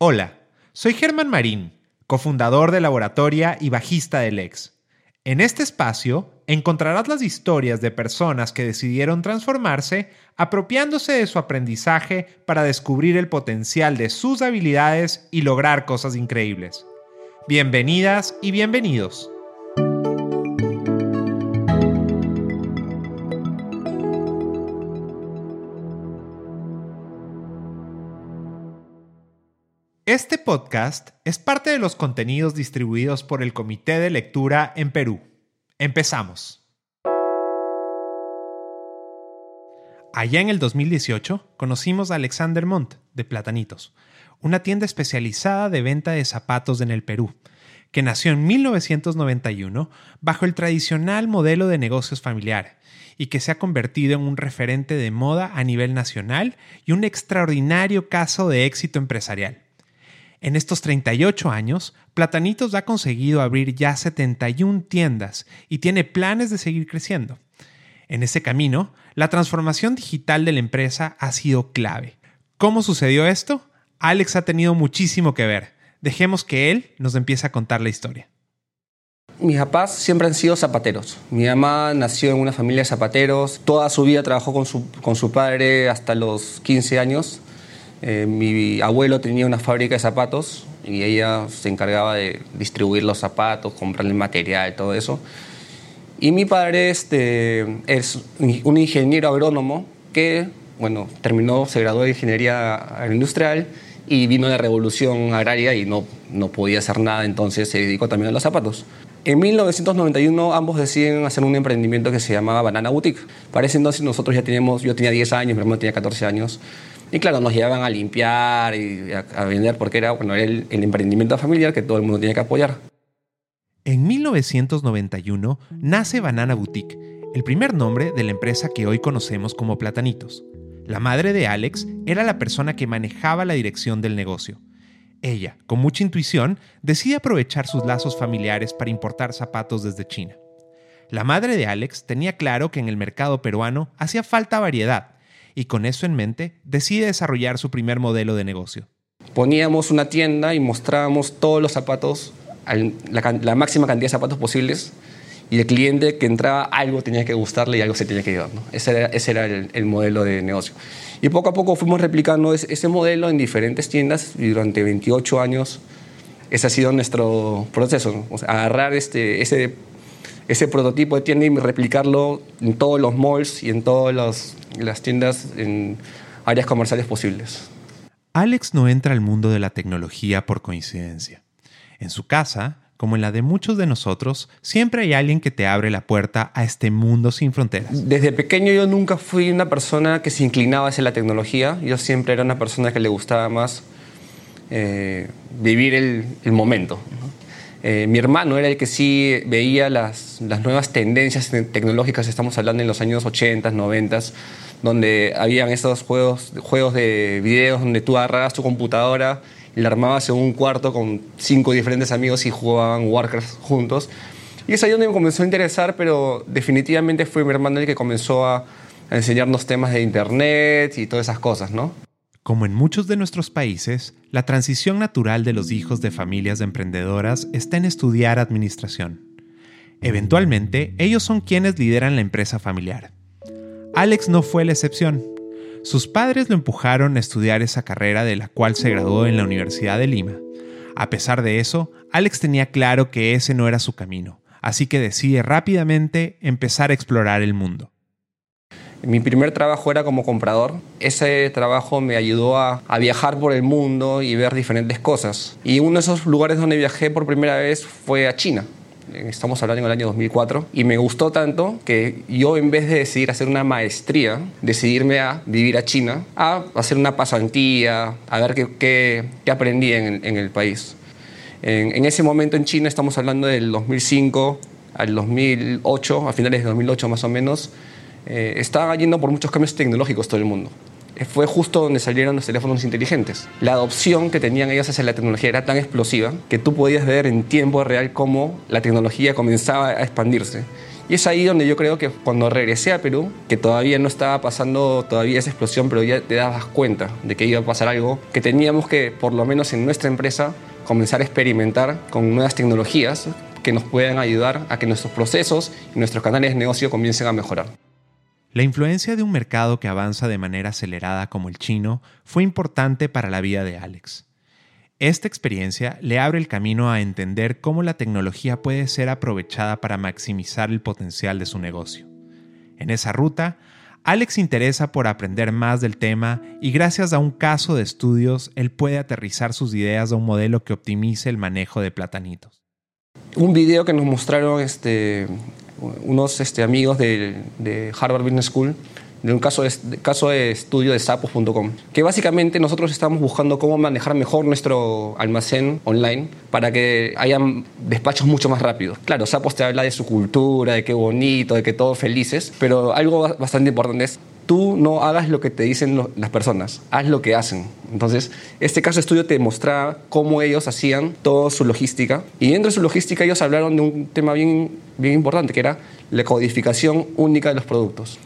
Hola, soy Germán Marín, cofundador de Laboratoria y bajista del Lex. En este espacio encontrarás las historias de personas que decidieron transformarse apropiándose de su aprendizaje para descubrir el potencial de sus habilidades y lograr cosas increíbles. Bienvenidas y bienvenidos. Este podcast es parte de los contenidos distribuidos por el Comité de Lectura en Perú. Empezamos. Allá en el 2018 conocimos a Alexander Montt de Platanitos, una tienda especializada de venta de zapatos en el Perú, que nació en 1991 bajo el tradicional modelo de negocios familiar y que se ha convertido en un referente de moda a nivel nacional y un extraordinario caso de éxito empresarial. En estos 38 años, Platanitos ha conseguido abrir ya 71 tiendas y tiene planes de seguir creciendo. En ese camino, la transformación digital de la empresa ha sido clave. ¿Cómo sucedió esto? Alex ha tenido muchísimo que ver. Dejemos que él nos empiece a contar la historia. Mis papás siempre han sido zapateros. Mi mamá nació en una familia de zapateros. Toda su vida trabajó con su, con su padre hasta los 15 años. Eh, mi abuelo tenía una fábrica de zapatos y ella se encargaba de distribuir los zapatos, comprarle material, todo eso. Y mi padre este, es un ingeniero agrónomo que, bueno, terminó, se graduó de ingeniería agroindustrial y vino la revolución agraria y no, no podía hacer nada, entonces se dedicó también a los zapatos. En 1991 ambos deciden hacer un emprendimiento que se llamaba Banana Boutique. Para ese entonces nosotros ya teníamos, yo tenía 10 años, mi hermano tenía 14 años. Y claro, nos llevaban a limpiar y a, vender porque era, bueno, el, el emprendimiento familiar que todo el mundo tenía que apoyar. En 1991 nace Banana Boutique, el primer nombre de la empresa que hoy conocemos como Platanitos. La madre de Alex era la persona que manejaba la dirección del negocio. Ella, con mucha intuición, decide aprovechar sus lazos familiares para importar zapatos desde China. La madre de Alex tenía claro que en el mercado peruano hacía falta variedad y con eso en mente decide desarrollar su primer modelo de negocio. Poníamos una tienda y mostrábamos todos los zapatos, la, máxima cantidad de zapatos posibles y el cliente que entraba algo tenía que gustarle y algo se tenía que llevar. Ese era, el, modelo de negocio. Y poco a poco fuimos replicando ese, modelo en diferentes tiendas y durante 28 años ese ha sido nuestro proceso. agarrar este, ese ese prototipo de tienda y replicarlo en todos los malls y en todas las tiendas en áreas comerciales posibles. Alex no entra al mundo de la tecnología por coincidencia. En su casa, como en la de muchos de nosotros, siempre hay alguien que te abre la puerta a este mundo sin fronteras. Desde pequeño yo nunca fui una persona que se inclinaba hacia la tecnología, yo siempre era una persona que le gustaba más eh, vivir el, el momento. Eh, mi hermano era el que sí veía las, nuevas tendencias tecnológicas, estamos hablando en los años 80, 90, donde habían esos juegos, juegos de videos donde tú agarrabas tu computadora y la armabas en un cuarto con cinco diferentes amigos y jugaban Warcraft juntos. Y es ahí donde me comenzó a interesar, pero definitivamente fue mi hermano el que comenzó a enseñarnos temas de internet y todas esas cosas, ¿no? Como en muchos de nuestros países, la transición natural de los hijos de familias emprendedoras está en estudiar administración. Eventualmente, ellos son quienes lideran la empresa familiar. Alex no fue la excepción. Sus padres lo empujaron a estudiar esa carrera de la cual se graduó en la Universidad de Lima. A pesar de eso, Alex tenía claro que ese no era su camino, así que decide rápidamente empezar a explorar el mundo. Mi primer trabajo era como comprador. Ese trabajo me ayudó a, viajar por el mundo y ver diferentes cosas. Y uno de esos lugares donde viajé por primera vez fue a China. Estamos hablando en el año 2004 y me gustó tanto que yo en vez de decidir hacer una maestría, decidirme a vivir a China, a hacer una pasantía, a ver qué, qué, aprendí en, el país. En, en ese momento en China, estamos hablando del 2005 al 2008, a finales de 2008 más o menos, eh, estaba yendo por muchos cambios tecnológicos todo el mundo. Eh, fue justo donde salieron los teléfonos inteligentes. La adopción que tenían ellos hacia la tecnología era tan explosiva que tú podías ver en tiempo real cómo la tecnología comenzaba a expandirse. Y es ahí donde yo creo que cuando regresé a Perú, que todavía no estaba pasando todavía esa explosión, pero ya te dabas cuenta de que iba a pasar algo, que teníamos que, por lo menos en nuestra empresa, comenzar a experimentar con nuevas tecnologías que nos puedan ayudar a que nuestros procesos y nuestros canales de negocio comiencen a mejorar. La influencia de un mercado que avanza de manera acelerada como el chino fue importante para la vida de Alex. Esta experiencia le abre el camino a entender cómo la tecnología puede ser aprovechada para maximizar el potencial de su negocio. En esa ruta, Alex interesa por aprender más del tema y gracias a un caso de estudios, él puede aterrizar sus ideas a un modelo que optimice el manejo de platanitos. Un video que nos mostraron este, unos este, amigos de, de, Harvard Business School de un caso de, caso de estudio de sapos.com, que básicamente nosotros estamos buscando cómo manejar mejor nuestro almacén online para que hayan despachos mucho más rápidos. Claro, Sapos te habla de su cultura, de qué bonito, de que todos felices, pero algo bastante importante es tú no hagas lo que te dicen las personas, haz lo que hacen. Entonces, este caso de estudio te mostraba cómo ellos hacían toda su logística. Y dentro de su logística ellos hablaron de un tema bien, bien importante, que era la codificación única de los productos.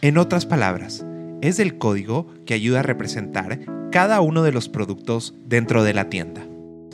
En otras palabras, es el código que ayuda a representar cada uno de los productos dentro de la tienda.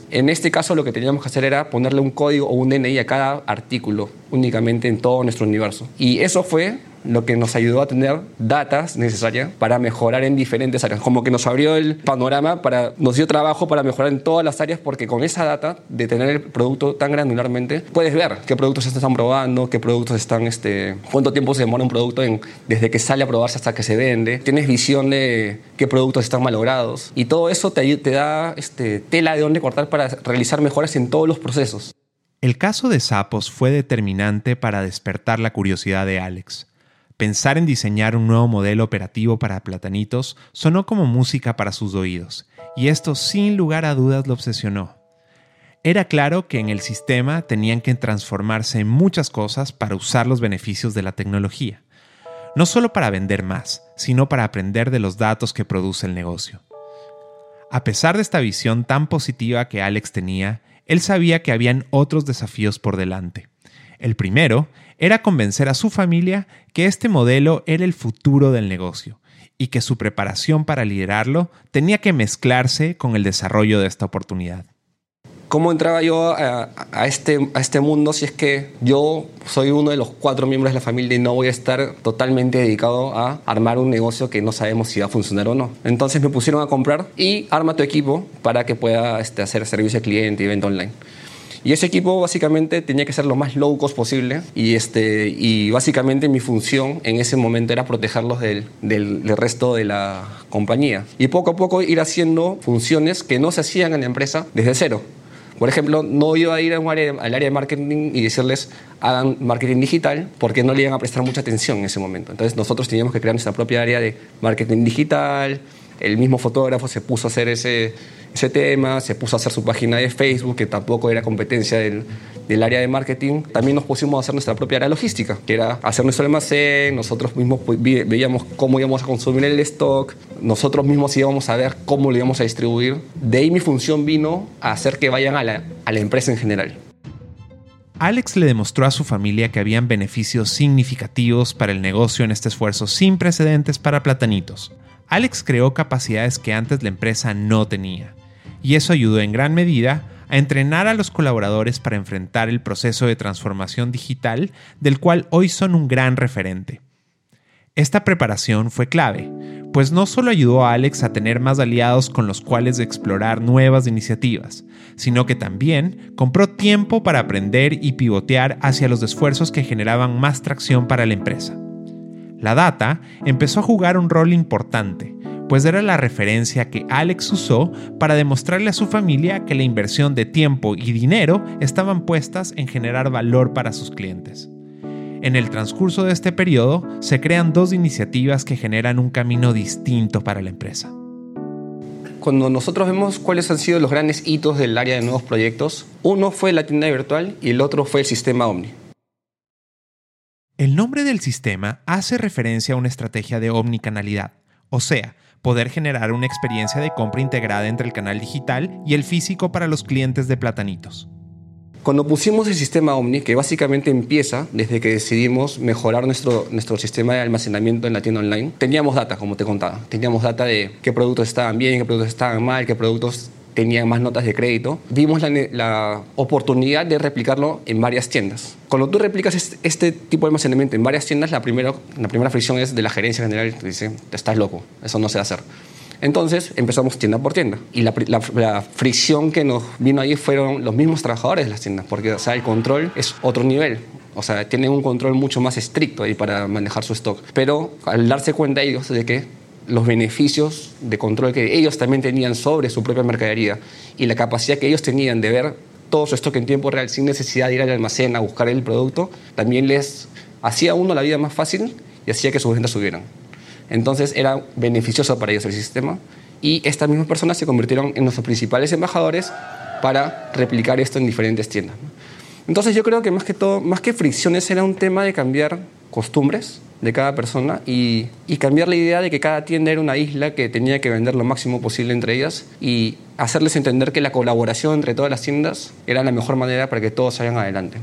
En este caso lo que teníamos que hacer era ponerle un código o un DNI a cada artículo únicamente en todo nuestro universo. Y eso fue lo que nos ayudó a tener datas necesarias para mejorar en diferentes áreas. Como que nos abrió el panorama, para, nos dio trabajo para mejorar en todas las áreas, porque con esa data de tener el producto tan granularmente, puedes ver qué productos se están probando, qué productos están, este, cuánto tiempo se demora un producto en, desde que sale a probarse hasta que se vende. Tienes visión de qué productos están malogrados. Y todo eso te, te da este, tela de dónde cortar para realizar mejoras en todos los procesos. El caso de Sapos fue determinante para despertar la curiosidad de Alex. Pensar en diseñar un nuevo modelo operativo para platanitos sonó como música para sus oídos, y esto sin lugar a dudas lo obsesionó. Era claro que en el sistema tenían que transformarse en muchas cosas para usar los beneficios de la tecnología, no solo para vender más, sino para aprender de los datos que produce el negocio. A pesar de esta visión tan positiva que Alex tenía, él sabía que habían otros desafíos por delante. El primero era convencer a su familia que este modelo era el futuro del negocio y que su preparación para liderarlo tenía que mezclarse con el desarrollo de esta oportunidad. ¿Cómo entraba yo a, este, a este mundo si es que yo soy uno de los cuatro miembros de la familia y no voy a estar totalmente dedicado a armar un negocio que no sabemos si va a funcionar o no? Entonces me pusieron a comprar y arma tu equipo para que pueda este, hacer servicio al cliente y venta online. Y ese equipo básicamente tenía que ser lo más low cost posible y, este, y básicamente mi función en ese momento era protegerlos del, del, resto de la compañía. Y poco a poco ir haciendo funciones que no se hacían en la empresa desde cero. Por ejemplo, no iba a ir al área de marketing y decirles hagan marketing digital porque no le iban a prestar mucha atención en ese momento. Entonces nosotros teníamos que crear nuestra propia área de marketing digital. El mismo fotógrafo se puso a hacer ese, ese tema, se puso a hacer su página de Facebook, que tampoco era competencia del, área de marketing. También nos pusimos a hacer nuestra propia área logística, que era hacer nuestro almacén, nosotros mismos pues, veíamos cómo íbamos a consumir el stock, nosotros mismos íbamos a ver cómo lo íbamos a distribuir. De ahí mi función vino a hacer que vayan a la, a la empresa en general. Alex le demostró a su familia que habían beneficios significativos para el negocio en este esfuerzo sin precedentes para platanitos. Alex creó capacidades que antes la empresa no tenía y eso ayudó en gran medida a entrenar a los colaboradores para enfrentar el proceso de transformación digital del cual hoy son un gran referente. Esta preparación fue clave, pues no solo ayudó a Alex a tener más aliados con los cuales explorar nuevas iniciativas, sino que también compró tiempo para aprender y pivotear hacia los esfuerzos que generaban más tracción para la empresa. La data empezó a jugar un rol importante, pues era la referencia que Alex usó para demostrarle a su familia que la inversión de tiempo y dinero estaban puestas en generar valor para sus clientes. En el transcurso de este periodo se crean dos iniciativas que generan un camino distinto para la empresa. Cuando nosotros vemos cuáles han sido los grandes hitos del área de nuevos proyectos, uno fue la tienda virtual y el otro fue el sistema Omni. El nombre del sistema hace referencia a una estrategia de omnicanalidad, o sea, poder generar una experiencia de compra integrada entre el canal digital y el físico para los clientes de Platanitos. Cuando pusimos el sistema Omni, que básicamente empieza desde que decidimos mejorar nuestro, nuestro sistema de almacenamiento en la tienda online, teníamos data, como te contaba. Teníamos data de qué productos estaban bien, qué productos estaban mal, qué productos tenían más notas de crédito. Vimos la, la oportunidad de replicarlo en varias tiendas. Cuando tú replicas este, tipo de almacenamiento en varias tiendas, la, primero, la primera fricción es de la gerencia general, que dice, estás loco, eso no se va a hacer. Entonces empezamos tienda por tienda. Y la, fricción que nos vino ahí fueron los mismos trabajadores de las tiendas, porque o sea, el control es otro nivel. O sea, tienen un control mucho más estricto ahí para manejar su stock. Pero al darse cuenta ellos de que los beneficios de control que ellos también tenían sobre su propia mercadería y la capacidad que ellos tenían de ver todo su stock en tiempo real sin necesidad de ir al almacén a buscar el producto, también les hacía uno la vida más fácil y hacía que sus ventas subieran. Entonces era beneficioso para ellos el sistema y estas mismas personas se convirtieron en nuestros principales embajadores para replicar esto en diferentes tiendas. Entonces yo creo que más que todo, más que fricciones, era un tema de cambiar costumbres de cada persona y, y, cambiar la idea de que cada tienda era una isla que tenía que vender lo máximo posible entre ellas y hacerles entender que la colaboración entre todas las tiendas era la mejor manera para que todos salgan adelante.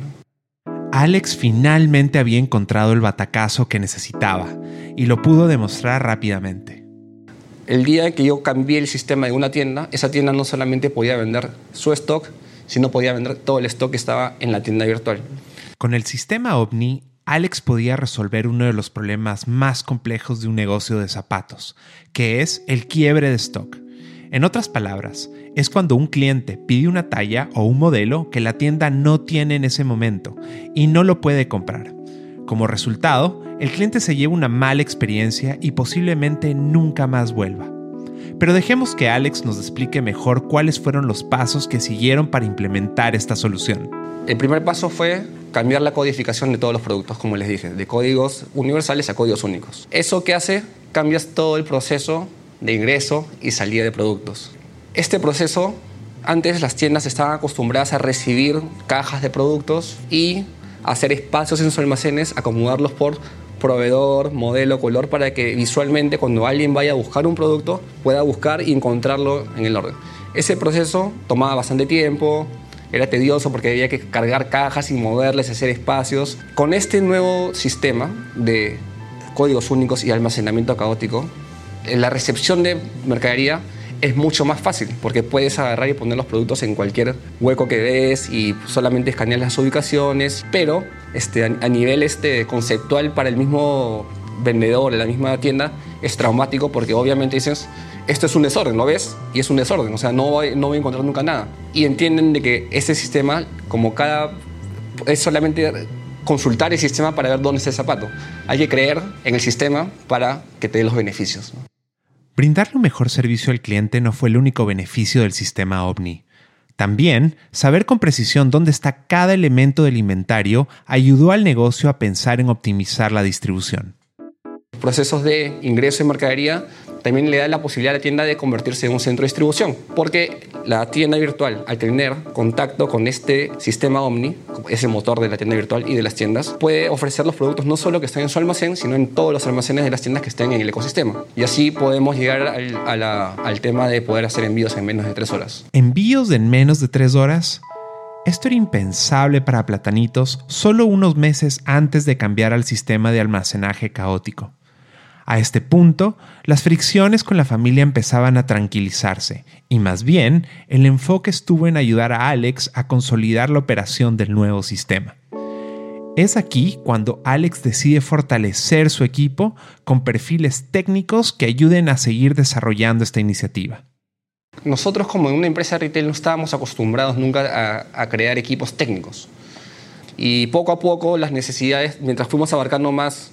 Alex finalmente había encontrado el batacazo que necesitaba y lo pudo demostrar rápidamente. El día que yo cambié el sistema de una tienda, esa tienda no solamente podía vender su stock, sino podía vender todo el stock que estaba en la tienda virtual. Con el sistema OVNI, Alex podía resolver uno de los problemas más complejos de un negocio de zapatos, que es el quiebre de stock. En otras palabras, es cuando un cliente pide una talla o un modelo que la tienda no tiene en ese momento y no lo puede comprar. Como resultado, el cliente se lleva una mala experiencia y posiblemente nunca más vuelva. Pero dejemos que Alex nos explique mejor cuáles fueron los pasos que siguieron para implementar esta solución. El primer paso fue cambiar la codificación de todos los productos, como les dije, de códigos universales a códigos únicos. ¿Eso qué hace? Cambias todo el proceso de ingreso y salida de productos. Este proceso, antes las tiendas estaban acostumbradas a recibir cajas de productos y hacer espacios en sus almacenes, acomodarlos por proveedor, modelo, color, para que visualmente cuando alguien vaya a buscar un producto pueda buscar y encontrarlo en el orden. Ese proceso tomaba bastante tiempo, era tedioso porque había que cargar cajas y moverles, hacer espacios. Con este nuevo sistema de códigos únicos y almacenamiento caótico, eh, la recepción de mercadería es mucho más fácil porque puedes agarrar y poner los productos en cualquier hueco que ves y solamente escanear las ubicaciones, pero este, a, nivel este, conceptual para el mismo vendedor, en la misma tienda, es traumático porque obviamente dices, esto es un desorden, ¿lo ves? Y es un desorden, o sea, no voy, no voy a encontrar nunca nada. Y entienden de que ese sistema, como cada... es solamente consultar el sistema para ver dónde está el zapato. Hay que creer en el sistema para que te dé los beneficios. Brindarle un mejor servicio al cliente no fue el único beneficio del sistema OVNI. También, saber con precisión dónde está cada elemento del inventario ayudó al negocio a pensar en optimizar la distribución. Procesos de ingreso en mercadería también le da la posibilidad a la tienda de convertirse en un centro de distribución, porque la tienda virtual, al tener contacto con este sistema Omni, ese motor de la tienda virtual y de las tiendas, puede ofrecer los productos no solo que están en su almacén, sino en todos los almacenes de las tiendas que estén en el ecosistema. Y así podemos llegar al, al tema de poder hacer envíos en menos de tres horas. ¿Envíos en menos de tres horas? Esto era impensable para Platanitos solo unos meses antes de cambiar al sistema de almacenaje caótico. A este punto, las fricciones con la familia empezaban a tranquilizarse, y más bien el enfoque estuvo en ayudar a Alex a consolidar la operación del nuevo sistema. Es aquí cuando Alex decide fortalecer su equipo con perfiles técnicos que ayuden a seguir desarrollando esta iniciativa. Nosotros como en una empresa retail no estábamos acostumbrados nunca a, a crear equipos técnicos. Y poco a poco las necesidades, mientras fuimos abarcando más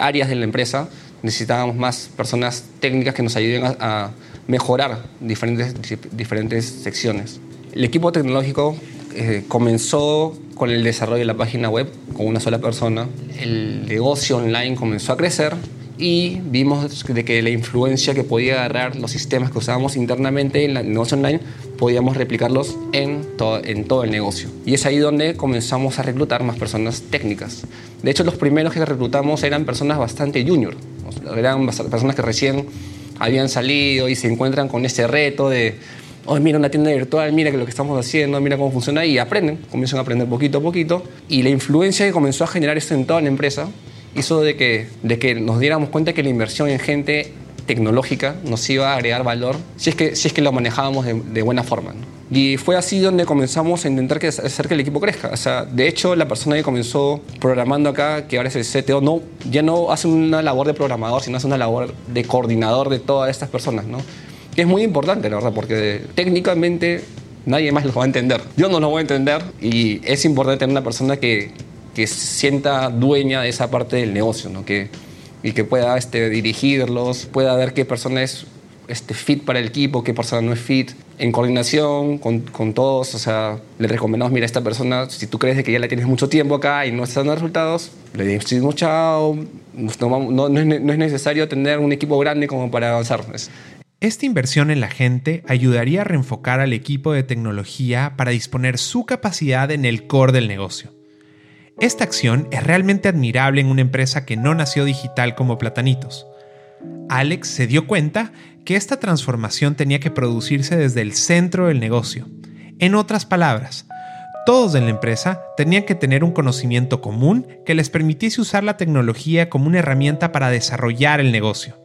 áreas de la empresa, necesitábamos más personas técnicas que nos ayuden a, mejorar diferentes, diferentes secciones. El equipo tecnológico eh, comenzó con el desarrollo de la página web con una sola persona. El negocio online comenzó a crecer y vimos de que la influencia que podía agarrar los sistemas que usábamos internamente en el negocio online podíamos replicarlos en todo, en todo el negocio. Y es ahí donde comenzamos a reclutar más personas técnicas. De hecho, los primeros que reclutamos eran personas bastante junior, eran personas que recién habían salido y se encuentran con ese reto de, oh, mira una tienda virtual, mira lo que estamos haciendo, mira cómo funciona y aprenden, comienzan a aprender poquito a poquito. Y la influencia que comenzó a generar esto en toda la empresa hizo de que, de que nos diéramos cuenta que la inversión en gente tecnológica nos iba a agregar valor si es que, si es que lo manejábamos de, buena forma. Y fue así donde comenzamos a intentar que, hacer que el equipo crezca. O sea, de hecho, la persona que comenzó programando acá, que ahora es el CTO, no, ya no hace una labor de programador, sino hace una labor de coordinador de todas estas personas. ¿no? Que es muy importante, la verdad, porque técnicamente nadie más lo va a entender. Yo no lo voy a entender y es importante tener una persona que, que sienta dueña de esa parte del negocio, ¿no? que, y que pueda este, dirigirlos, pueda ver qué persona es este, fit para el equipo, qué persona no es fit, en coordinación con, con, todos, o sea, le recomendamos, mira, esta persona, si tú crees que ya la tienes mucho tiempo acá y no están dando resultados, le decimos chao, no, no, no, es, no, es, necesario tener un equipo grande como para avanzar. Esta inversión en la gente ayudaría a reenfocar al equipo de tecnología para disponer su capacidad en el core del negocio. Esta acción es realmente admirable en una empresa que no nació digital como Platanitos. Alex se dio cuenta que esta transformación tenía que producirse desde el centro del negocio. En otras palabras, todos en la empresa tenían que tener un conocimiento común que les permitiese usar la tecnología como una herramienta para desarrollar el negocio.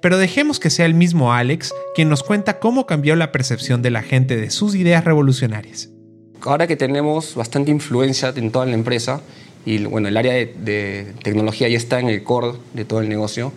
Pero dejemos que sea el mismo Alex quien nos cuenta cómo cambió la percepción de la gente de sus ideas revolucionarias ahora que tenemos bastante influencia en toda la empresa y bueno, el área de, tecnología ya está en el core de todo el negocio,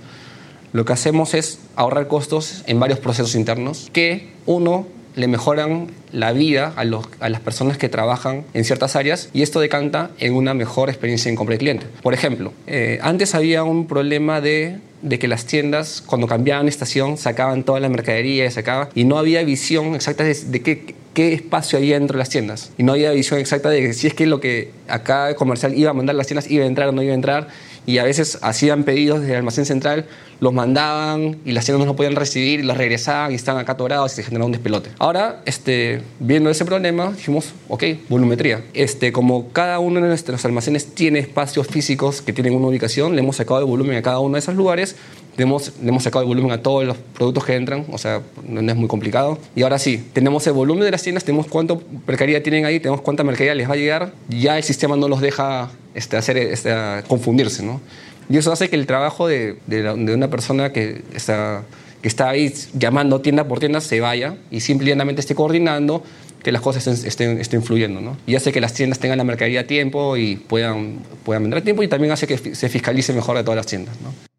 lo que hacemos es ahorrar costos en varios procesos internos que, uno, le mejoran la vida a, los, a, las personas que trabajan en ciertas áreas y esto decanta en una mejor experiencia en compra de cliente. Por ejemplo, eh, antes había un problema de, de, que las tiendas cuando cambiaban estación sacaban toda la mercadería y sacaban y no había visión exacta de, de qué, qué espacio había dentro de las tiendas. Y no había visión exacta de si es que lo que acá comercial iba a mandar las tiendas iba a entrar o no iba a entrar. Y a veces hacían pedidos desde el almacén central, los mandaban y las tiendas no podían recibir y los regresaban y estaban acá atorados y se generaba un despelote. Ahora, este, viendo ese problema, dijimos, ok, volumetría. Este, como cada uno de nuestros almacenes tiene espacios físicos que tienen una ubicación, le hemos sacado el volumen a cada uno de esos lugares le hemos, le hemos sacado el volumen a todos los productos que entran, o sea, no es muy complicado. Y ahora sí, tenemos el volumen de las tiendas, tenemos cuánto mercadería tienen ahí, tenemos cuánta mercadería les va a llegar, ya el sistema no los deja este, hacer, este, confundirse, ¿no? Y eso hace que el trabajo de, de, una persona que está, que está ahí llamando tienda por tienda se vaya y simplemente esté coordinando que las cosas estén, estén, fluyendo. ¿no? Y hace que las tiendas tengan la mercadería a tiempo y puedan, puedan vender a tiempo y también hace que se fiscalice mejor de todas las tiendas. ¿no?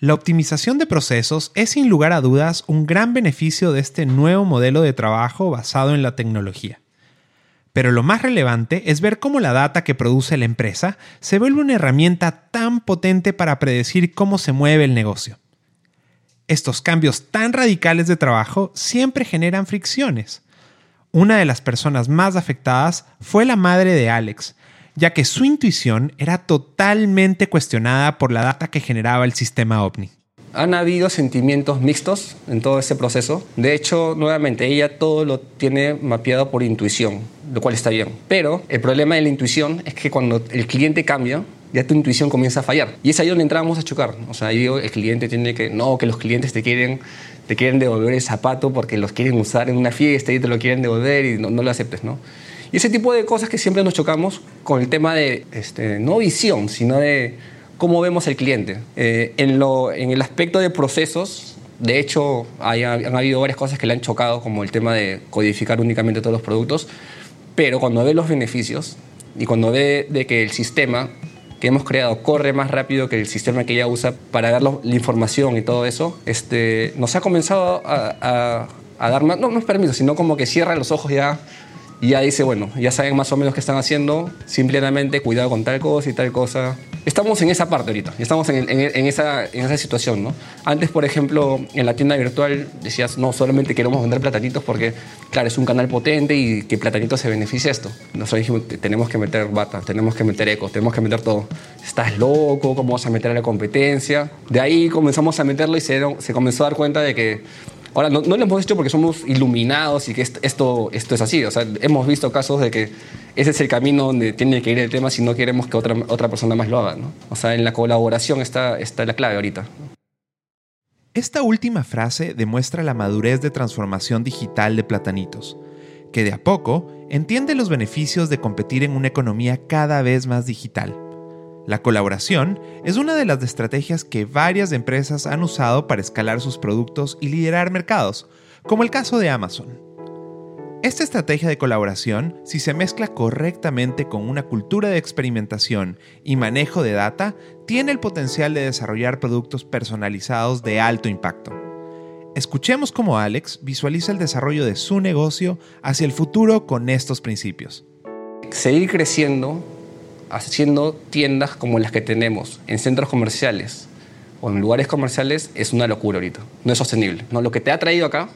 La optimización de procesos es sin lugar a dudas un gran beneficio de este nuevo modelo de trabajo basado en la tecnología. Pero lo más relevante es ver cómo la data que produce la empresa se vuelve una herramienta tan potente para predecir cómo se mueve el negocio. Estos cambios tan radicales de trabajo siempre generan fricciones. Una de las personas más afectadas fue la madre de Alex, ya que su intuición era totalmente cuestionada por la data que generaba el sistema OVNI. Han habido sentimientos mixtos en todo ese proceso. De hecho, nuevamente, ella todo lo tiene mapeado por intuición, lo cual está bien. Pero el problema de la intuición es que cuando el cliente cambia, ya tu intuición comienza a fallar. Y es ahí donde entramos a chocar. O sea, ahí digo, el cliente tiene que, no, que los clientes te quieren, te quieren devolver el zapato porque los quieren usar en una fiesta y te lo quieren devolver y no, no lo aceptes, ¿no? Y ese tipo de cosas que siempre nos chocamos con el tema de, este, no visión, sino de cómo vemos el cliente. Eh, en, lo, en el aspecto de procesos, de hecho, hay, han habido varias cosas que le han chocado, como el tema de codificar únicamente todos los productos, pero cuando ve los beneficios y cuando ve de que el sistema que hemos creado corre más rápido que el sistema que ella usa para ver la información y todo eso, este, nos ha comenzado a, a, a dar más, no, no es permiso, sino como que cierra los ojos ya y ya dice, bueno, ya saben más o menos qué están haciendo, simplemente cuidado con tal cosa y tal cosa. Estamos en esa parte ahorita, estamos en, en, esa, en esa situación, ¿no? Antes, por ejemplo, en la tienda virtual decías, no, solamente queremos vender platanitos porque, claro, es un canal potente y que platanitos se beneficia esto. Nosotros dijimos, tenemos que meter bata, tenemos que meter ecos, tenemos que meter todo. ¿Estás loco? ¿Cómo vas a meter a la competencia? De ahí comenzamos a meterlo y se, se comenzó a dar cuenta de que Ahora, no, lo hemos hecho porque somos iluminados y que esto, esto es así. O sea, hemos visto casos de que ese es el camino donde tiene que ir el tema si no queremos que otra, otra persona más lo haga. ¿no? O sea, en la colaboración está, está la clave ahorita. Esta última frase demuestra la madurez de transformación digital de Platanitos, que de a poco entiende los beneficios de competir en una economía cada vez más digital. La colaboración es una de las estrategias que varias empresas han usado para escalar sus productos y liderar mercados, como el caso de Amazon. Esta estrategia de colaboración, si se mezcla correctamente con una cultura de experimentación y manejo de data, tiene el potencial de desarrollar productos personalizados de alto impacto. Escuchemos cómo Alex visualiza el desarrollo de su negocio hacia el futuro con estos principios. Seguir creciendo haciendo tiendas como las que tenemos en centros comerciales o en lugares comerciales es una locura ahorita. No es sostenible. ¿no? Lo que te ha traído acá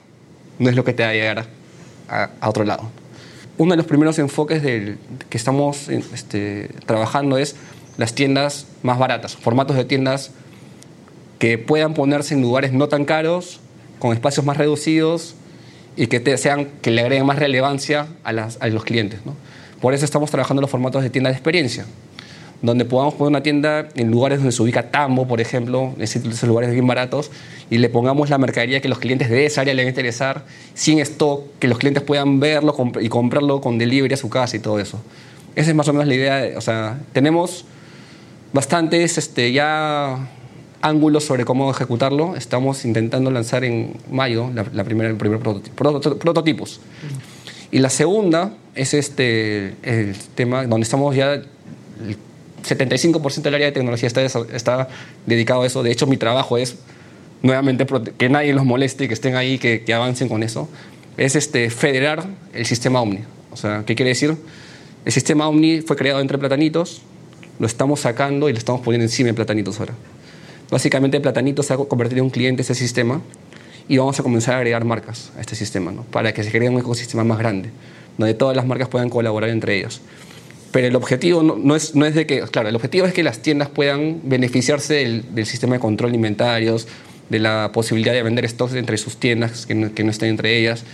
no es lo que te va a llegar a, otro lado. Uno de los primeros enfoques del, que estamos este, trabajando es las tiendas más baratas, formatos de tiendas que puedan ponerse en lugares no tan caros, con espacios más reducidos y que, sean, que le agreguen más relevancia a, a los clientes. ¿no? Por eso estamos trabajando en los formatos de tienda de experiencia, donde podamos poner una tienda en lugares donde se ubica Tambo, por ejemplo, en esos lugares bien baratos, y le pongamos la mercadería que los clientes de esa área les va a interesar, sin stock, que los clientes puedan verlo y comprarlo con delivery a su casa y todo eso. Esa es más o menos la idea. o sea, tenemos bastantes este, ya ángulos sobre cómo ejecutarlo. Estamos intentando lanzar en mayo la, primera, el primer prototipo, prototipos. Y la segunda es este, el tema donde estamos ya, el 75% del área de tecnología está, está dedicado a eso. De hecho, mi trabajo es nuevamente que nadie los moleste, que estén ahí, que, avancen con eso. Es este, federar el sistema Omni. O sea, ¿qué quiere decir? El sistema Omni fue creado entre platanitos, lo estamos sacando y lo estamos poniendo encima de platanitos ahora. Básicamente, Platanitos se ha convertido en un cliente ese sistema y vamos a comenzar a agregar marcas a este sistema, ¿no? para que se cree un ecosistema más grande, donde todas las marcas puedan colaborar entre ellos. Pero el objetivo no, es, no es de que, claro, el objetivo es que las tiendas puedan beneficiarse del, sistema de control de inventarios, de la posibilidad de vender stocks entre sus tiendas que no, que no, estén entre ellas,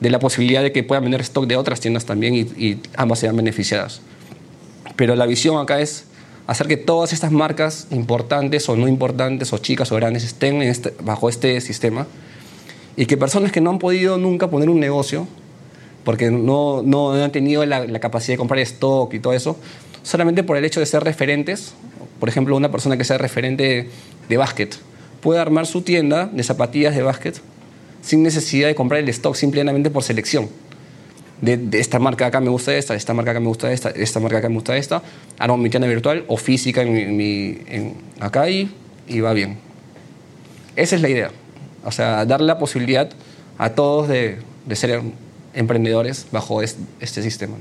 de la posibilidad de que puedan vender stock de otras tiendas también y, y ambas sean beneficiadas. Pero la visión acá es hacer que todas estas marcas importantes o no importantes o chicas o grandes estén este, bajo este sistema y que personas que no han podido nunca poner un negocio, porque no, no han tenido la, capacidad de comprar stock y todo eso, solamente por el hecho de ser referentes, por ejemplo, una persona que sea referente de básquet, puede armar su tienda de zapatillas de básquet sin necesidad de comprar el stock, simplemente por selección. De, esta marca acá me gusta esta, esta marca acá me gusta esta, esta marca acá me gusta esta, armo mi tienda virtual o física en mi, en acá y, y va bien. Esa es la idea. O sea, darle la posibilidad a todos de, ser emprendedores bajo este, sistema.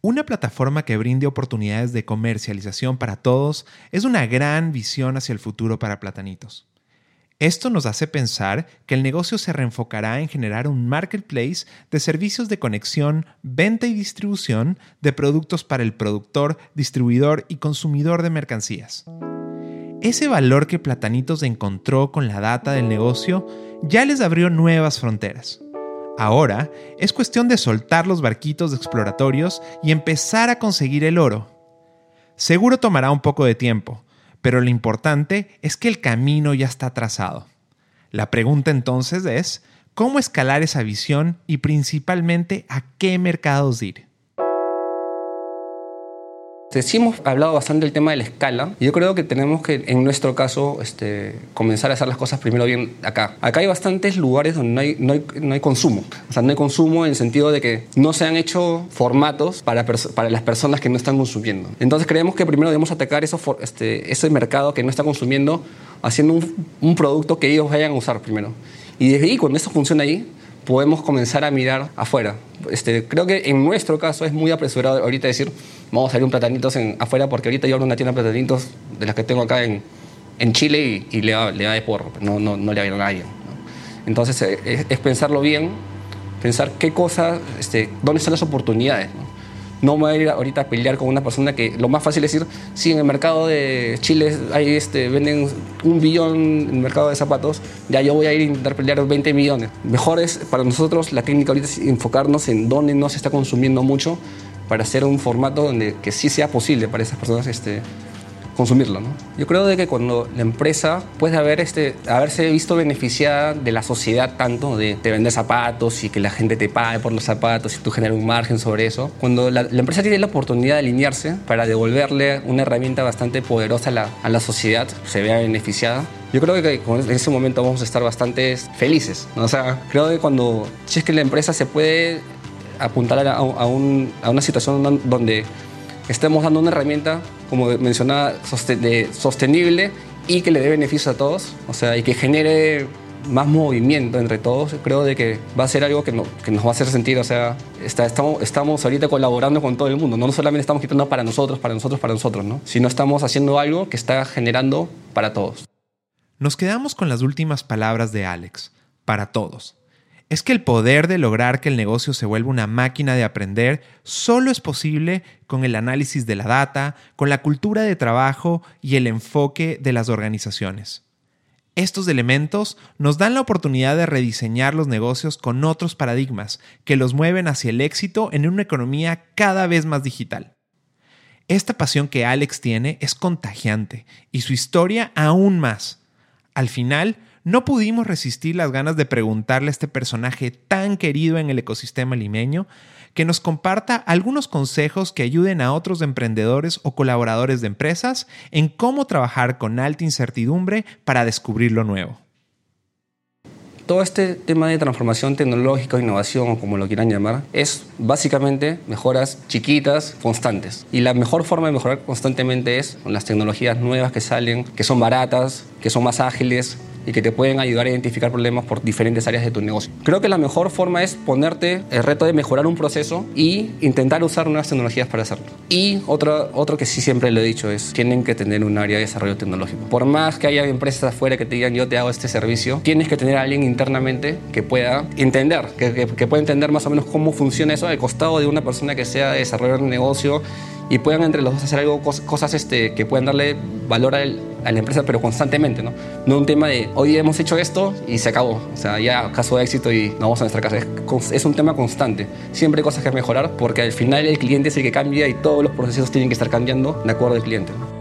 Una plataforma que brinde oportunidades de comercialización para todos es una gran visión hacia el futuro para Platanitos. Esto nos hace pensar que el negocio se reenfocará en generar un marketplace de servicios de conexión, venta y distribución de productos para el productor, distribuidor y consumidor de mercancías ese valor que Platanitos encontró con la data del negocio ya les abrió nuevas fronteras. Ahora es cuestión de soltar los barquitos exploratorios y empezar a conseguir el oro. Seguro tomará un poco de tiempo, pero lo importante es que el camino ya está trazado. La pregunta entonces es, ¿cómo escalar esa visión y principalmente a qué mercados ir? Este, sí hemos hablado bastante del tema de la escala. Yo creo que tenemos que, en nuestro caso, este, comenzar a hacer las cosas primero bien acá. Acá hay bastantes lugares donde no hay, no hay, no hay consumo. O sea, no hay consumo en el sentido de que no se han hecho formatos para, para las personas que no están consumiendo. Entonces creemos que primero debemos atacar eso, este, ese mercado que no está consumiendo haciendo un, un producto que ellos vayan a usar primero. Y desde ahí, cuando eso funciona ahí, podemos comenzar a mirar afuera. Este, creo que en nuestro caso es muy apresurado ahorita decir, vamos a abrir un platanitos en, afuera, porque ahorita yo abro una tienda de platanitos de las que tengo acá en, en Chile y, le, va, le de porro, no, no, no le va a a nadie. Entonces eh, es, pensarlo bien, pensar qué cosas, este, dónde están las oportunidades. No me voy a ir ahorita a pelear con una persona que lo más fácil es decir, sí, en el mercado de Chile hay este, venden un billón en el mercado de zapatos, ya yo voy a ir a intentar pelear 20 millones. Mejor es para nosotros la técnica ahorita es enfocarnos en dónde no se está consumiendo mucho para hacer un formato donde que sí sea posible para esas personas este, consumirlo. ¿no? Yo creo de que cuando la empresa puede haber este, haberse visto beneficiada de la sociedad tanto de, de, vender zapatos y que la gente te pague por los zapatos y tú generas un margen sobre eso, cuando la, la, empresa tiene la oportunidad de alinearse para devolverle una herramienta bastante poderosa a la, a la sociedad, se vea beneficiada, yo creo que en ese momento vamos a estar bastante felices. ¿no? O sea, creo que cuando, si es que la empresa se puede apuntar a, a, un, a una situación donde estemos dando una herramienta, como mencionaba, sostenible y que le dé beneficio a todos, o sea, y que genere más movimiento entre todos, creo de que va a ser algo que, no, que nos va a hacer sentir, o sea, está, estamos, estamos ahorita colaborando con todo el mundo, no solamente estamos quitando para nosotros, para nosotros, para nosotros, ¿no? sino estamos haciendo algo que está generando para todos. Nos quedamos con las últimas palabras de Alex, para todos. Es que el poder de lograr que el negocio se vuelva una máquina de aprender solo es posible con el análisis de la data, con la cultura de trabajo y el enfoque de las organizaciones. Estos elementos nos dan la oportunidad de rediseñar los negocios con otros paradigmas que los mueven hacia el éxito en una economía cada vez más digital. Esta pasión que Alex tiene es contagiante y su historia aún más. Al final, no pudimos resistir las ganas de preguntarle a este personaje tan querido en el ecosistema limeño que nos comparta algunos consejos que ayuden a otros emprendedores o colaboradores de empresas en cómo trabajar con alta incertidumbre para descubrir lo nuevo. Todo este tema de transformación tecnológica, innovación o como lo quieran llamar, es básicamente mejoras chiquitas, constantes. Y la mejor forma de mejorar constantemente es con las tecnologías nuevas que salen, que son baratas, que son más ágiles, y que te pueden ayudar a identificar problemas por diferentes áreas de tu negocio. Creo que la mejor forma es ponerte el reto de mejorar un proceso y intentar usar nuevas tecnologías para hacerlo. Y otro, otro que sí siempre lo he dicho es, tienen que tener un área de desarrollo tecnológico. Por más que haya empresas afuera que te digan yo te hago este servicio, tienes que tener alguien internamente que pueda entender, que, que, pueda entender más o menos cómo funciona eso al costado de una persona que sea de negocio y puedan entre los dos hacer algo, cosas este, que puedan darle valor a, el, a, la empresa, pero constantemente, ¿no? No un tema de hoy hemos hecho esto y se acabó. O sea, ya caso de éxito y nos vamos a nuestra casa. Es, es, un tema constante. Siempre hay cosas que mejorar porque al final el cliente es el que cambia y todos los procesos tienen que estar cambiando de acuerdo al cliente. ¿no?